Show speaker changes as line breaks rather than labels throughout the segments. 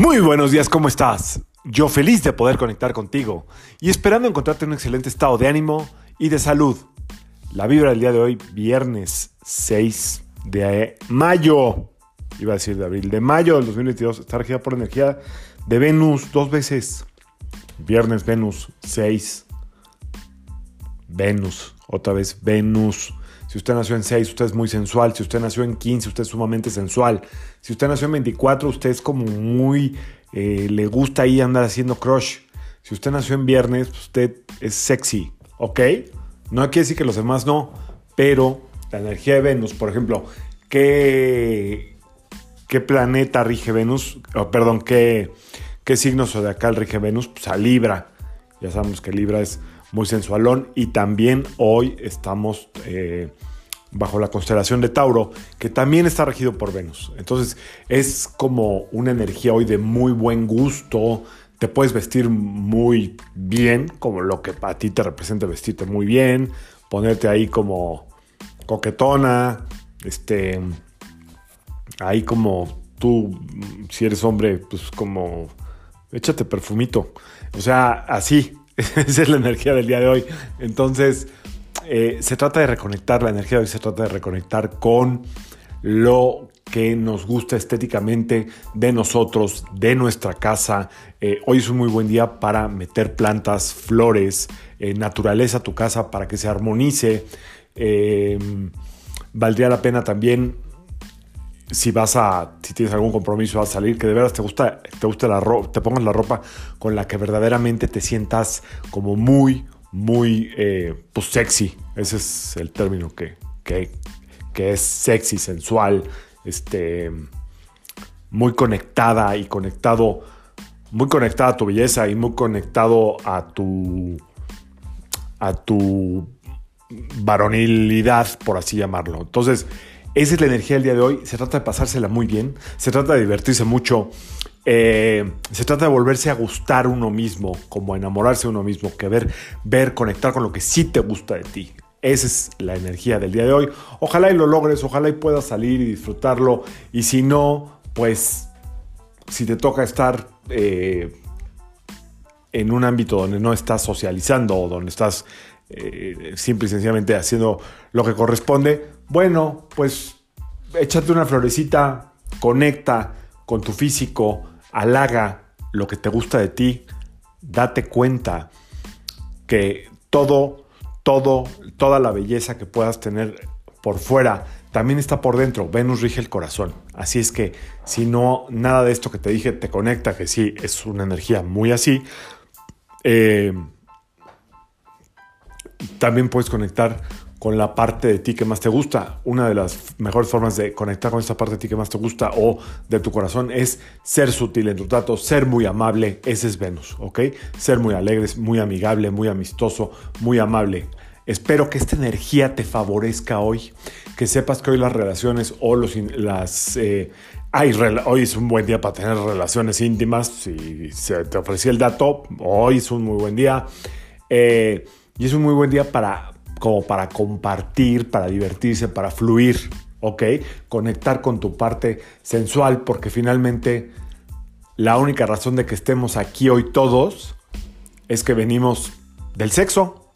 Muy buenos días, ¿cómo estás? Yo feliz de poder conectar contigo y esperando encontrarte en un excelente estado de ánimo y de salud. La vibra del día de hoy, viernes 6 de mayo, iba a decir de abril, de mayo del 2022, está regida por energía de Venus dos veces. Viernes Venus 6, Venus, otra vez Venus. Si usted nació en 6, usted es muy sensual. Si usted nació en 15, usted es sumamente sensual. Si usted nació en 24, usted es como muy... Eh, le gusta ahí andar haciendo crush. Si usted nació en viernes, usted es sexy, ¿ok? No quiere decir que los demás no, pero la energía de Venus, por ejemplo, ¿qué, qué planeta rige Venus? Oh, perdón, ¿qué, ¿qué signo zodiacal rige Venus? Pues a Libra. Ya sabemos que Libra es muy sensualón. Y también hoy estamos eh, bajo la constelación de Tauro, que también está regido por Venus. Entonces es como una energía hoy de muy buen gusto, te puedes vestir muy bien, como lo que a ti te representa vestirte muy bien, ponerte ahí como coquetona, este, ahí como tú, si eres hombre, pues como échate perfumito, o sea, así, Esa es la energía del día de hoy. Entonces, eh, se trata de reconectar, la energía de hoy se trata de reconectar con lo que nos gusta estéticamente de nosotros, de nuestra casa. Eh, hoy es un muy buen día para meter plantas, flores, eh, naturaleza a tu casa para que se armonice. valdría la pena también si vas a, si tienes algún compromiso a salir, que de verdad te gusta, te la ropa, te pongas la ropa con la que verdaderamente te sientas como muy, muy, eh, pues sexy. Ese es el término que, que, que es sexy, sensual, este, muy conectada y conectado, muy conectada a tu belleza y muy conectado a tu, a tu varonilidad, por así llamarlo. Entonces, esa es la energía del día de hoy. Se trata de pasársela muy bien, se trata de divertirse mucho, eh, se trata de volverse a gustar uno mismo, como enamorarse de uno mismo, que ver, ver, conectar con lo que sí te gusta de ti. Esa es la energía del día de hoy. Ojalá y lo logres, ojalá y puedas salir y disfrutarlo. Y si no, pues si te toca estar eh, en un ámbito donde no estás socializando o donde estás eh, simple y sencillamente haciendo lo que corresponde, bueno, pues échate una florecita, conecta con tu físico, halaga lo que te gusta de ti, date cuenta que todo, todo, toda la belleza que puedas tener por fuera también está por dentro. Venus rige el corazón. Así es que si no, nada de esto que te dije te conecta, que sí, es una energía muy así, eh, también puedes conectar con la parte de ti que más te gusta. Una de las mejores formas de conectar con esa parte de ti que más te gusta o de tu corazón es ser sutil en tu trato, ser muy amable. Ese es Venus, ¿ok? Ser muy alegre, muy amigable, muy amistoso, muy amable. Espero que esta energía te favorezca hoy, que sepas que hoy las relaciones o los, las... Eh, hoy es un buen día para tener relaciones íntimas. Si se te ofrecía el dato, hoy es un muy buen día. Eh, y es un muy buen día para, como para compartir, para divertirse, para fluir, ¿ok? Conectar con tu parte sensual, porque finalmente la única razón de que estemos aquí hoy todos es que venimos del sexo.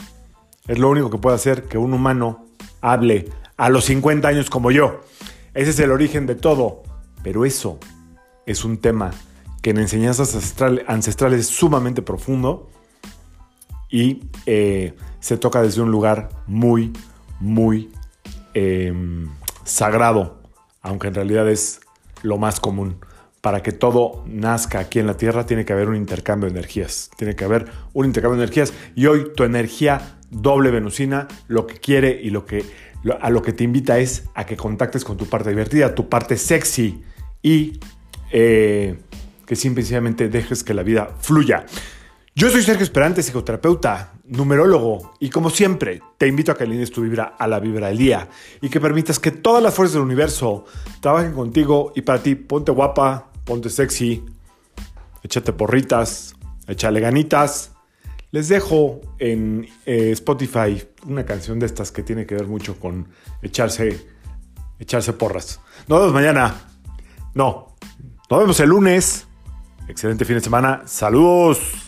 Es lo único que puede hacer que un humano hable a los 50 años como yo. Ese es el origen de todo. Pero eso es un tema que en enseñanzas ancestrales es sumamente profundo y eh, se toca desde un lugar muy, muy em, sagrado, aunque en realidad es lo más común. Para que todo nazca aquí en la Tierra tiene que haber un intercambio de energías. Tiene que haber un intercambio de energías. Y hoy tu energía doble venusina lo que quiere y lo que, a lo que te invita es a que contactes con tu parte divertida, tu parte sexy y eh, que simplemente dejes que la vida fluya. Yo soy Sergio Esperante, psicoterapeuta, numerólogo, y como siempre, te invito a que alines tu vibra a la vibra del día y que permitas que todas las fuerzas del universo trabajen contigo y para ti. Ponte guapa, ponte sexy, échate porritas, échale ganitas. Les dejo en eh, Spotify una canción de estas que tiene que ver mucho con echarse, echarse porras. Nos vemos mañana. No, nos vemos el lunes. Excelente fin de semana. Saludos.